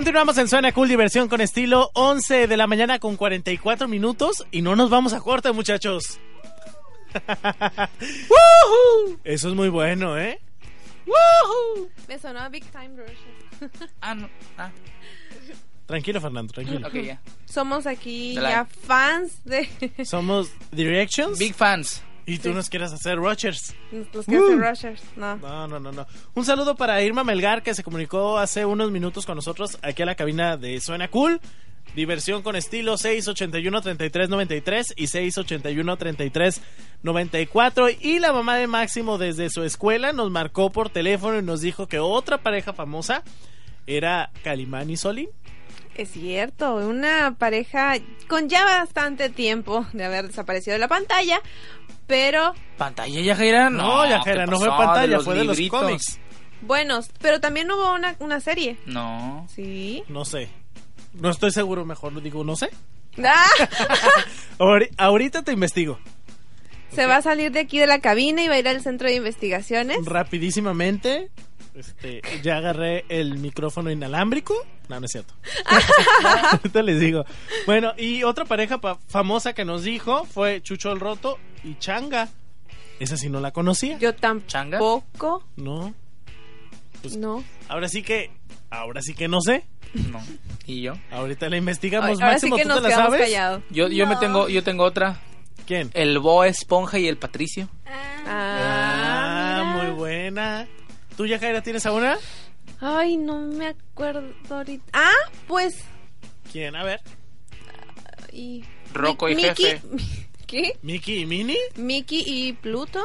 Continuamos en Suena Cool Diversión con estilo 11 de la mañana con 44 minutos y no nos vamos a corte, muchachos. ¡Woohoo! Eso es muy bueno, ¿eh? ¡Woohoo! Me sonó a Big Time Rush. Ah, no. Ah, Tranquilo, Fernando, tranquilo. ok, ya. Somos aquí ya fans de Somos Directions Big fans. Y tú nos quieres hacer Rogers. los que hacen Rushers. No. No, no, no, no. Un saludo para Irma Melgar que se comunicó hace unos minutos con nosotros aquí a la cabina de Suena Cool. Diversión con estilo 681-3393 y 681-3394. Y la mamá de Máximo desde su escuela nos marcó por teléfono y nos dijo que otra pareja famosa era Calimán y Solín. Es cierto, una pareja con ya bastante tiempo de haber desaparecido de la pantalla, pero ¿Pantalla, Yajaira? No, Yajaira, ¿qué no fue pantalla, fue de los cómics. buenos, pero también hubo una, una serie. No. Sí. No sé. No estoy seguro, mejor lo digo, no sé. ¡Ah! Ahori- ahorita te investigo. Se va a salir de aquí de la cabina y va a ir al centro de investigaciones. Rapidísimamente. Este, ya agarré el micrófono inalámbrico. No, no es cierto. Ahorita les digo. Bueno, y otra pareja pa- famosa que nos dijo fue Chucho el Roto y Changa. Esa sí no la conocía. Yo ¿Changa? tampoco. No. Pues- No. Ahora sí que, ahora sí que no sé. No. ¿Y yo? Ahorita la investigamos. Ahora sí Máximo, que ¿tú nos te la sabes? callados. Yo, yo me tengo, yo tengo otra. ¿Quién? El Bo Esponja y el Patricio. Ah, muy buena. ¿Tú, Yajaira, tienes a una? Ay, no me acuerdo ahorita. Ah, pues. ¿Quién? A ver. Y... Rocco y Mickey- Jefe. ¿Qué? ¿Mickey y Minnie? Mickey y Pluto.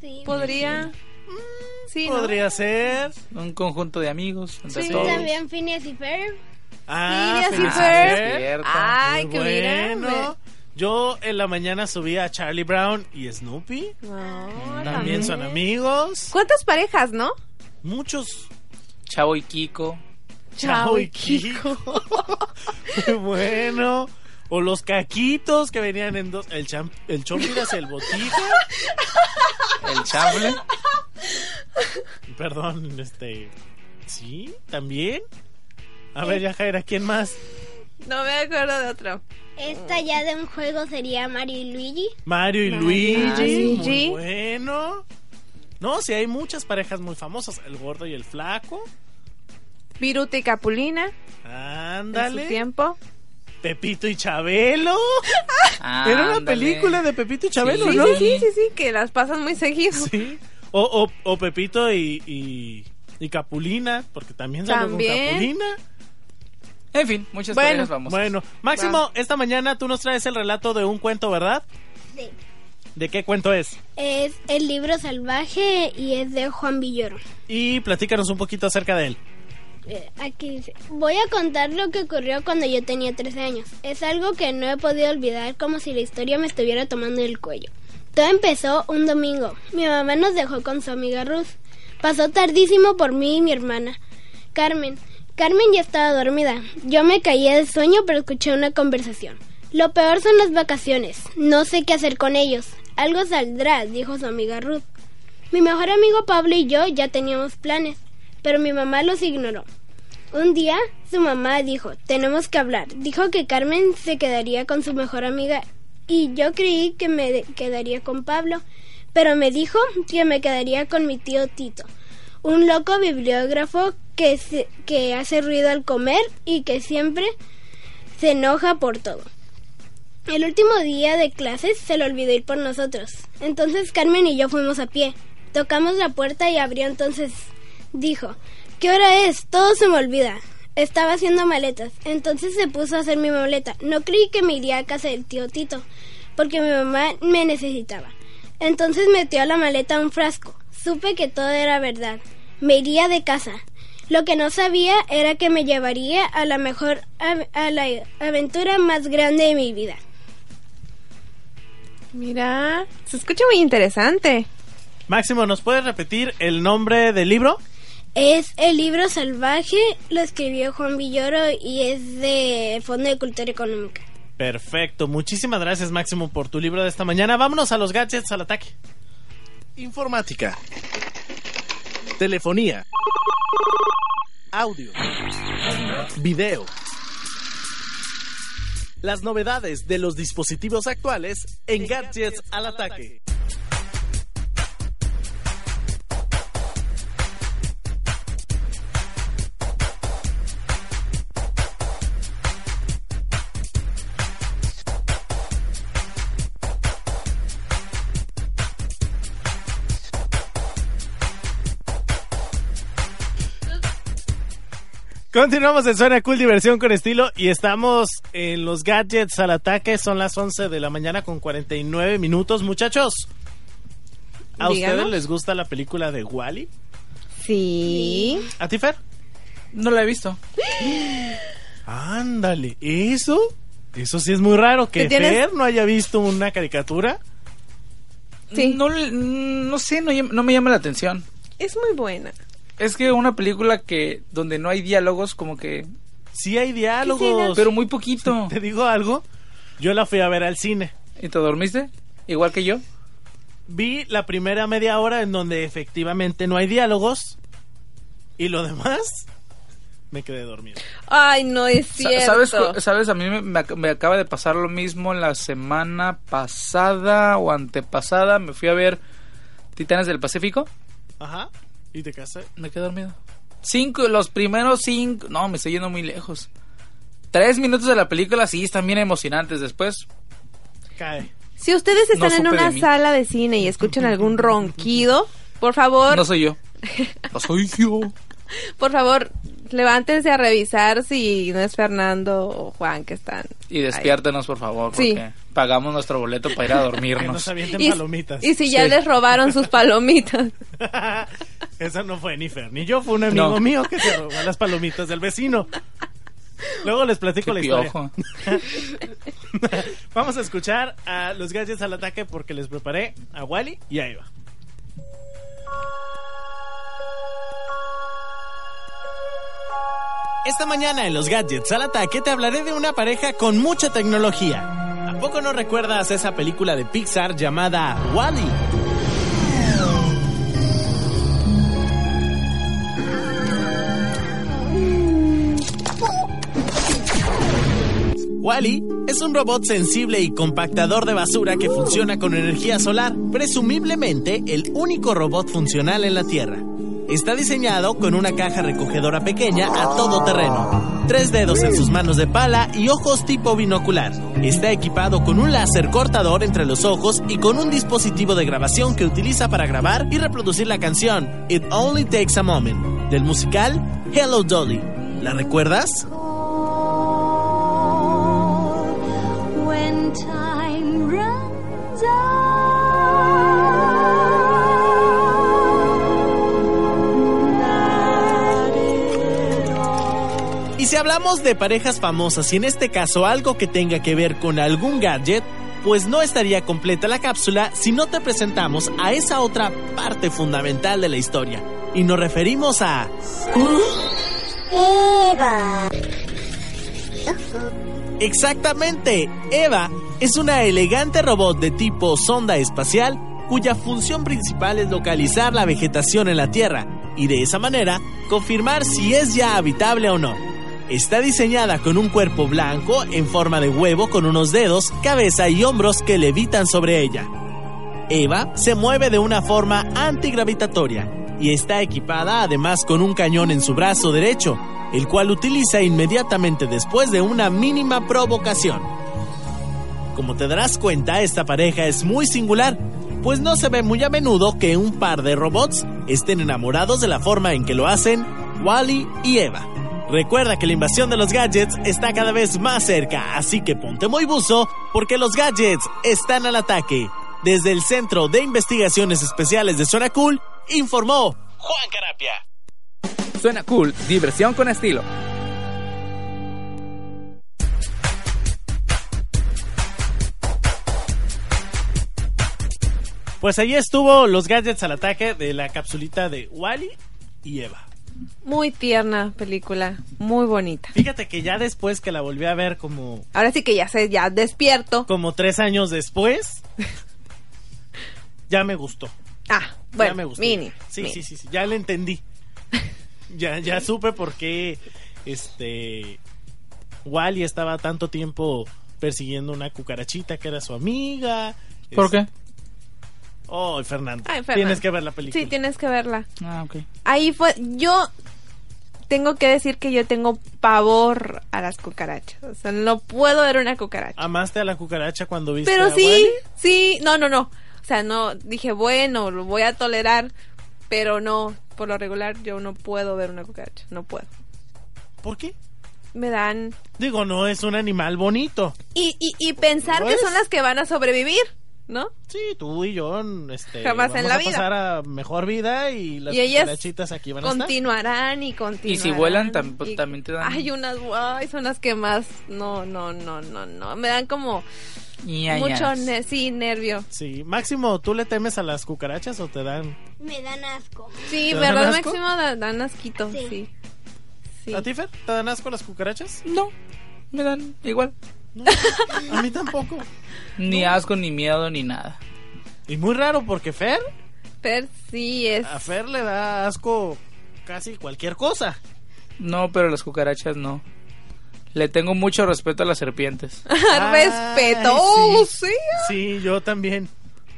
Sí. Podría. Sí, ¿no? Podría ser. Un conjunto de amigos. entre Sí. todos. También Phineas y Ferb. Ah, Phineas y Phineas y Ferb. Ay, Muy que mira. Yo en la mañana subía a Charlie Brown y Snoopy. No, También son amigos. ¿Cuántas parejas, no? Muchos. Chavo y Kiko. Chao y Kiko. Muy bueno. O los caquitos que venían en dos. El, cham, el chompiras y el botija. El Chamble. Perdón, este. Sí, también. A ver, ya Jaira, ¿quién más? No me acuerdo de otro. Esta ya de un juego sería Mario y Luigi. Mario y Mario Luigi. Muy bueno. No, sí, hay muchas parejas muy famosas. El gordo y el flaco. Viruta y Capulina. En su Ándale. tiempo. Pepito y Chabelo. Era una Ándale. película de Pepito y Chabelo, Sí, ¿no? sí, sí, sí, sí, que las pasan muy seguido. Sí. O, o, o Pepito y, y, y Capulina, porque también salió También. con Capulina. En fin, muchas Bueno, vamos. Bueno, Máximo, esta mañana tú nos traes el relato de un cuento, ¿verdad? Sí. ¿De qué cuento es? Es el libro salvaje y es de Juan Villoro. Y platícanos un poquito acerca de él. Eh, Aquí dice, voy a contar lo que ocurrió cuando yo tenía 13 años. Es algo que no he podido olvidar como si la historia me estuviera tomando el cuello. Todo empezó un domingo. Mi mamá nos dejó con su amiga Ruth. Pasó tardísimo por mí y mi hermana. Carmen. Carmen ya estaba dormida. Yo me caía de sueño pero escuché una conversación. Lo peor son las vacaciones. No sé qué hacer con ellos. Algo saldrá, dijo su amiga Ruth. Mi mejor amigo Pablo y yo ya teníamos planes, pero mi mamá los ignoró. Un día su mamá dijo, tenemos que hablar. Dijo que Carmen se quedaría con su mejor amiga y yo creí que me quedaría con Pablo, pero me dijo que me quedaría con mi tío Tito, un loco bibliógrafo que, se- que hace ruido al comer y que siempre se enoja por todo. El último día de clases se le olvidó ir por nosotros. Entonces Carmen y yo fuimos a pie. Tocamos la puerta y abrió entonces. Dijo, ¿qué hora es? Todo se me olvida. Estaba haciendo maletas. Entonces se puso a hacer mi maleta. No creí que me iría a casa del tío Tito, porque mi mamá me necesitaba. Entonces metió a la maleta un frasco. Supe que todo era verdad. Me iría de casa. Lo que no sabía era que me llevaría a la mejor a la aventura más grande de mi vida. Mira, se escucha muy interesante. Máximo, ¿nos puedes repetir el nombre del libro? Es el libro salvaje, lo escribió Juan Villoro y es de Fondo de Cultura Económica. Perfecto, muchísimas gracias Máximo por tu libro de esta mañana. Vámonos a los gadgets al ataque. Informática. Telefonía. Audio. Video. Las novedades de los dispositivos actuales en Gadgets al ataque. Continuamos en Suena Cool Diversión con estilo y estamos en los gadgets al ataque. Son las 11 de la mañana con 49 minutos. Muchachos, ¿a Díganos. ustedes les gusta la película de Wally? Sí. ¿A ti, Fer? No la he visto. Ándale, ¿eso? Eso sí es muy raro que. Fer no haya visto una caricatura. Sí. No, no sé, no, no me llama la atención. Es muy buena. Es que una película que donde no hay diálogos, como que. Sí hay diálogos. Pero muy poquito. ¿Te digo algo? Yo la fui a ver al cine. ¿Y te dormiste? Igual que yo. Vi la primera media hora en donde efectivamente no hay diálogos. Y lo demás, me quedé dormido. Ay, no es cierto. ¿Sabes? ¿Sabes? A mí me, me acaba de pasar lo mismo la semana pasada o antepasada. Me fui a ver Titanes del Pacífico. Ajá. ¿Y te casé? Me quedé dormido. Cinco, los primeros cinco. No, me estoy yendo muy lejos. Tres minutos de la película sí están bien emocionantes. Después, Cae. Si ustedes No están en de una sala de cine y escuchan algún ronquido, por favor, no soy yo. No soy yo. por favor, levántense a revisar si no es Fernando o Juan que están. Y despiértenos, por favor, Sí. porque pagamos nuestro boleto para ir a Que dormirnos. nos avienten Y, palomitas. y si ya Sí. les robaron sus palomitas. Eso no fue ni Fer ni yo, fue un amigo No. mío que se robó las palomitas del vecino. Luego les platico Qué la historia. piojo. Vamos a escuchar a los gadgets al ataque porque les preparé a Wally y a Eva. Esta mañana en los gadgets al ataque te hablaré de una pareja con mucha tecnología. ¿A poco no recuerdas esa película de Pixar llamada Wally? Wally es un robot sensible y compactador de basura que funciona con energía solar, presumiblemente el único robot funcional en la Tierra. Está diseñado con una caja recogedora pequeña a todo terreno, tres dedos en sus manos de pala y ojos tipo binocular. Está equipado con un láser cortador entre los ojos y con un dispositivo de grabación que utiliza para grabar y reproducir la canción It Only Takes a Moment del musical Hello Dolly. ¿La recuerdas? Hablamos de parejas famosas y en este caso algo que tenga que ver con algún gadget, pues no estaría completa la cápsula si no te presentamos a esa otra parte fundamental de la historia. Y nos referimos a... Eva. Exactamente, Eva es una elegante robot de tipo sonda espacial cuya función principal es localizar la vegetación en la Tierra y de esa manera confirmar si es ya habitable o no. Está diseñada con un cuerpo blanco en forma de huevo con unos dedos, cabeza y hombros que levitan sobre ella. Eva se mueve de una forma antigravitatoria y está equipada además con un cañón en su brazo derecho, el cual utiliza inmediatamente después de una mínima provocación. Como te darás cuenta, esta pareja es muy singular, pues no se ve muy a menudo que un par de robots estén enamorados de la forma en que lo hacen Wally y Eva. Recuerda que la invasión de los gadgets está cada vez más cerca, así que ponte muy buzo porque los gadgets están al ataque. Desde el Centro de Investigaciones Especiales de Zona Cool, informó Juan Carapia. Suena cool, diversión con estilo. Pues ahí estuvo los gadgets al ataque de la capsulita de Wally y Eva. Muy tierna película, muy bonita. Fíjate que ya después que la volví a ver como, Ahora sí que ya sé, ya despierto. como tres años después, ya me gustó. Ah, ya bueno, me gustó. mini. Sí, mini. sí, sí, sí, ya le entendí. ya, ya supe por qué este Wally estaba tanto tiempo persiguiendo una cucarachita que era su amiga. ¿Por Es- qué? Oh, Fernando. Ay, Fernando. Tienes que ver la película. Sí, tienes que verla. Ah, ok. Ahí fue, yo tengo que decir que yo tengo pavor a las cucarachas. O sea, no puedo ver una cucaracha. ¿Amaste a la cucaracha cuando viste Pero a sí, Wally? sí, no, no, no. O sea, no, dije, bueno, lo voy a tolerar, pero no, por lo regular yo no puedo ver una cucaracha, no puedo. ¿Por qué? Me dan... Digo, no es un animal bonito. Y, y, y pensar ¿Lo que es? son las que van a sobrevivir, ¿no? Sí, tú y yo este, Jamás vamos en la a vida. pasar a mejor vida y las y ellas cucarachitas aquí van a estar. continuarán y continuarán. Y si vuelan, tam- y- también te dan- Hay unas, ay, son las que más, no, no, no, no, no, me dan como Ñañas. mucho, ne- sí, nervio. Sí, Máximo, ¿tú le temes a las cucarachas o te dan? Me dan asco. Sí, ¿Te dan verdad, asco? máximo da- dan asquito, Sí. sí. Sí. ¿A ti, Fer? ¿Te dan asco las cucarachas? No, me dan igual. No, a mí tampoco. Ni asco, ni miedo, ni nada. Y muy raro porque Fer, Fer sí es. a Fer le da asco casi cualquier cosa. No, pero las cucarachas no. Le tengo mucho respeto a las serpientes. Respeto. Ay, Oh, sí. sí. Sí, yo también.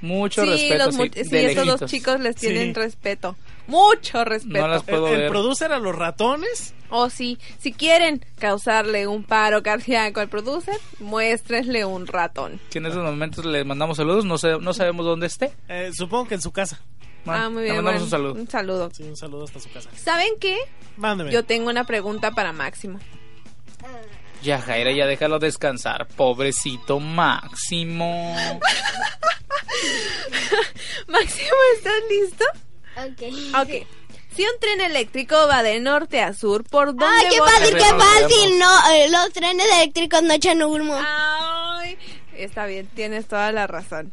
Mucho Sí, respeto, los sí, sí, estos dos chicos les tienen Sí. respeto. Mucho respeto. No las puedo el, el ver. producer a los ratones. O sí, si quieren causarle un paro cardíaco al producer, muéstrenle un ratón. Que en estos momentos le mandamos saludos, no, sé, no sabemos dónde esté. eh, supongo que en su casa. Bueno, ah, muy le bien. mandamos bueno, un saludo. Un saludo. Sí, un saludo hasta su casa. ¿Saben qué? Mándeme. Yo tengo una pregunta para Máximo. Ya, Jaira, ya déjalo descansar. Pobrecito Máximo. Máximo, ¿estás listo? Ok. Ok. Si un tren eléctrico va de norte a sur, ¿por dónde ¡Ay, qué fácil, qué fácil! No, eh, los trenes eléctricos no echan humo. Ay, está bien, tienes toda la razón.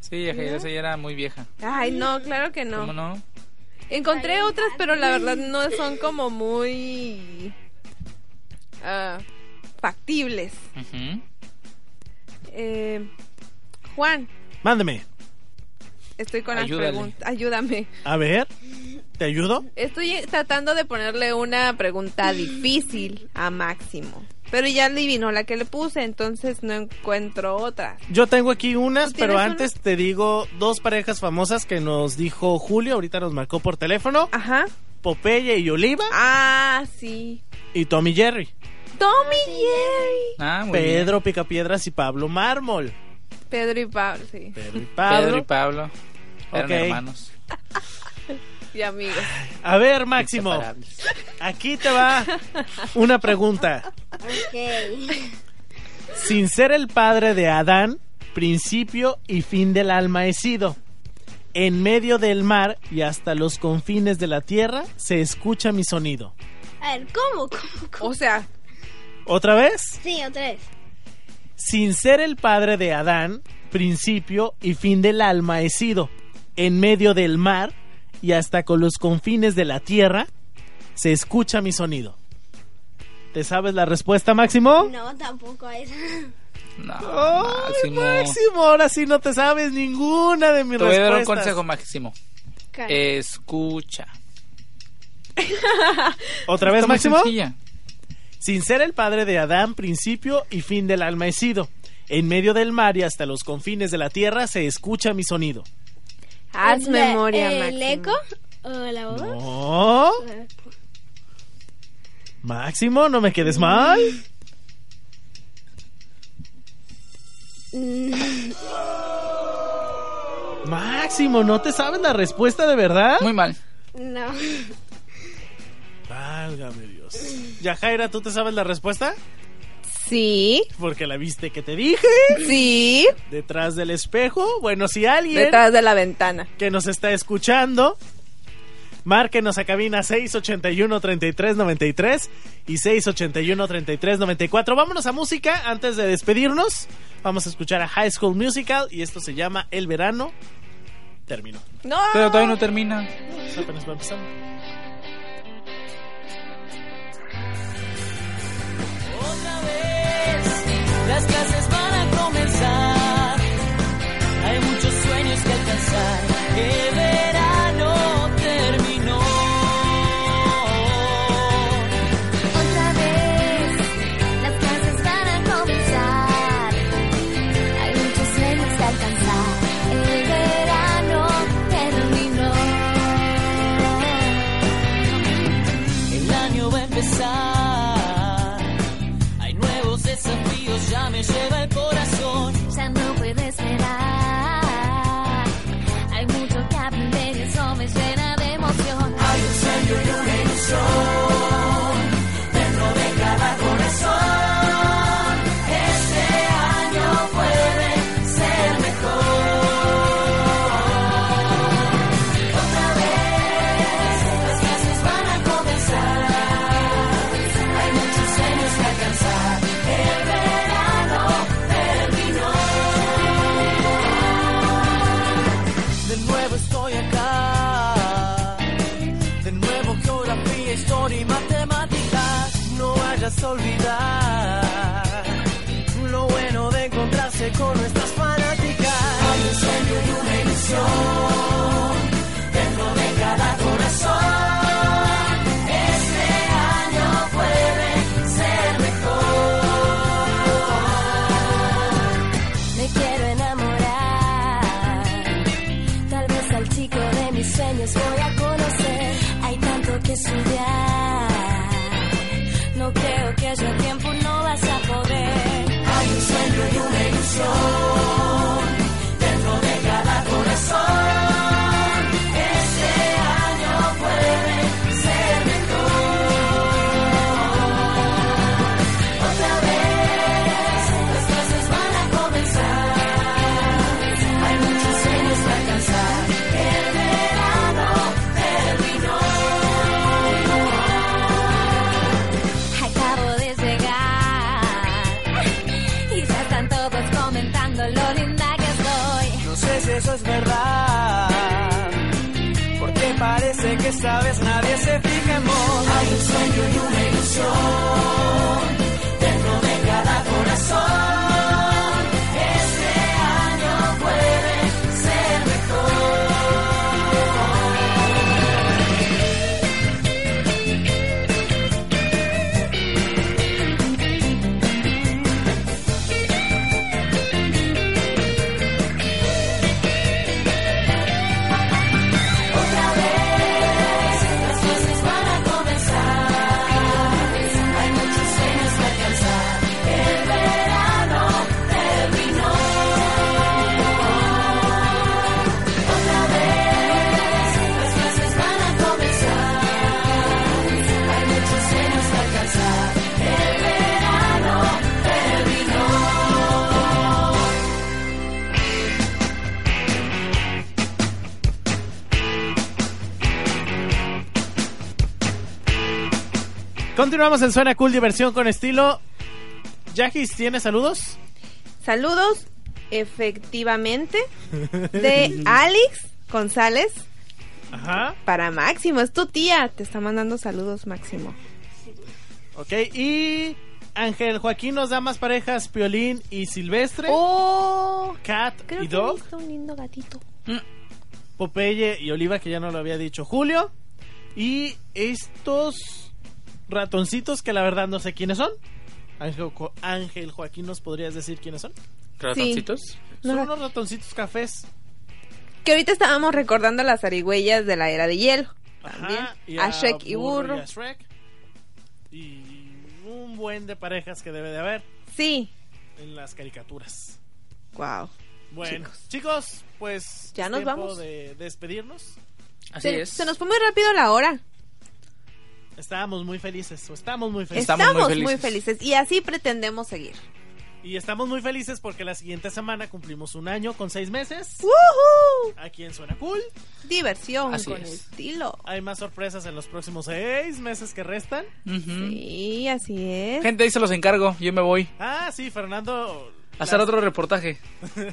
Sí, ya, Jaira, esa ya era muy vieja. Ay, no, claro que no. ¿Cómo no? Encontré otras, pero la verdad no son como muy ah, factibles. Eh, Juan, Mándeme. Estoy con las Ayúdale. preguntas. Ayúdame. A ver, ¿te ayudo? Estoy tratando de ponerle una pregunta difícil a Máximo. Pero ya adivinó la que le puse, entonces no encuentro otra. Yo tengo aquí unas, ¿Tú pero antes te digo dos parejas famosas que nos dijo Julio, ahorita nos marcó por teléfono. Ajá. Popeye y Oliva Ah, sí. y Tommy Jerry. Tommy Jerry. Ah, muy bien. Pedro Picapiedras y Pablo Mármol. Pedro y Pablo, sí. Pedro y Pedro Pablo. y Pablo. Eran Ok. hermanos. Y amigos. A ver, Máximo, aquí te va una pregunta. Ok. Sin ser el padre de Adán, principio y fin del alma he sido. En medio del mar y hasta los confines de la tierra se escucha mi sonido. A ver, ¿cómo? ¿Cómo? cómo? O sea, ¿Otra vez? Sí, otra vez. Sin ser el padre de Adán, principio y fin del alma he sido. En medio del mar y hasta con los confines de la tierra se escucha mi sonido. ¿Te sabes la respuesta, Máximo? No, tampoco es. No, Ay, Máximo. Máximo, ahora sí no te sabes ninguna de mis Te voy a dar un respuestas. consejo, Máximo. Escucha. ¿Otra vez, Máximo? sencilla. Sin ser el padre de Adán, principio y fin del alma he sido. En medio del mar y hasta los confines de la tierra se escucha mi sonido. Haz ¿Es la- memoria, ¿El Máximo. eco? ¿O la voz? No. Máximo, no me quedes mal. Mm, Máximo, ¿no te sabes la respuesta de verdad? Muy mal. No. Válgame Dios. Yajaira, ¿tú te sabes la respuesta? Sí, Porque la viste que te dije. sí. Detrás del espejo. Bueno, si alguien Detrás de la ventana. que nos está escuchando, márquenos a cabina 681-3393 y 681-3394. Vámonos a música antes de despedirnos. Vamos a escuchar a High School Musical y esto se llama El Verano. Terminó. No. Pero todavía no termina. Pues apenas va empezando. Las clases van a comenzar. Hay muchos sueños que alcanzar. El verano terminó. Otra vez, las clases van a comenzar. Hay muchos sueños que alcanzar. El verano terminó. El año va a empezar. Desafíos, ya canción dentro de cada corazón. Este año puede ser mejor. Me quiero enamorar. Tal vez al chico de mis sueños voy a conocer. Hay tanto que estudiar. No creo que haya tiempo, no vas a poder. Hay un sueño y una ilusión. Es verdad. Porque parece que vez nadie se fija en vos. Hay un sueño y una ilusión Continuamos en Suena Cool Diversión con estilo. Yajis, ¿tiene saludos? Saludos, efectivamente, de Alex González Ajá. para Máximo. Es tu tía, te está mandando saludos, Máximo. Ok, y Ángel Joaquín nos da más parejas, Piolín y Silvestre. Oh, Cat creo y que he Dog. visto un lindo gatito. Popeye y Oliva, que ya no lo había dicho Julio. Y estos ratoncitos que la verdad no sé quiénes son. Ángel, Jo- Ángel Joaquín, ¿nos podrías decir quiénes son? ¿Ratoncitos? Son No. unos ratoncitos cafés. Que ahorita estábamos recordando las zarigüeyas de la era de hielo. También. Ajá, y a Shrek y Burro. y a Shrek. Y un buen de parejas que debe de haber Sí. en las caricaturas. Wow. Bueno, chicos, pues Ya es nos tiempo vamos. de despedirnos. Así se, es. se nos fue muy rápido la hora. Estábamos muy felices, o estamos muy felices. Estamos Estamos, muy muy, felices. Y así pretendemos seguir. Y estamos muy felices porque la siguiente semana cumplimos un año con seis meses. ¡Woohoo! Aquí en Suena Cool. Diversión Así con es. estilo. Hay más sorpresas en los próximos seis meses que restan. Ujú. Sí, así es. Gente, ahí se los encargo. Yo me voy Ah, sí, Fernando. a hacer la- otro reportaje.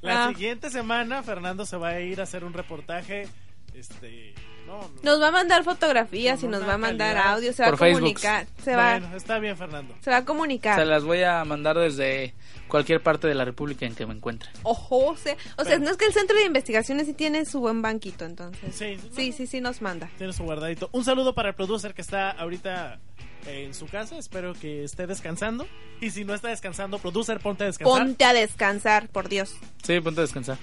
La Ah. siguiente semana Fernando se va a ir a hacer un reportaje. Este. No, no. Nos va a mandar fotografías y nos va a mandar calidad. audio. Se va Por a Facebook. comunicar. Se va, Bueno, está bien, Fernando. se va a comunicar. Se las voy a mandar desde cualquier parte de la República en que me encuentre. Ojo, o sea, o sea, no es que el centro de investigaciones sí tiene su buen banquito, entonces. Sí, Sí, sí, sí nos manda. Tiene su guardadito. Un saludo para el producer que está ahorita en su casa. Espero que esté descansando. Y si no está descansando, producer, ponte a descansar. Ponte a descansar, por Dios. Sí, ponte a descansar.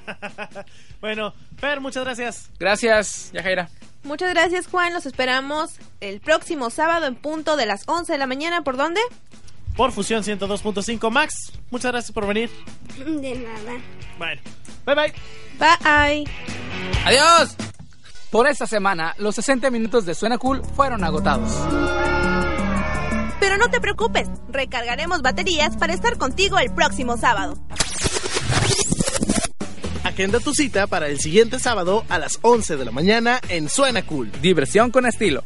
bueno, Fer, muchas gracias. Gracias, Yajaira. Muchas gracias, Juan. Los esperamos el próximo sábado en punto de las 11 de la mañana. ¿Por dónde? Por Fusión 102.5 Max. Muchas gracias por venir. De nada. Bueno, bye bye. Bye. Adiós. Por esta semana, los 60 minutos de Suena Cool fueron agotados. Pero no te preocupes, recargaremos baterías para estar contigo el próximo sábado. Agenda tu cita para el siguiente sábado a las 11 de la mañana en Suena Cool. Diversión con estilo.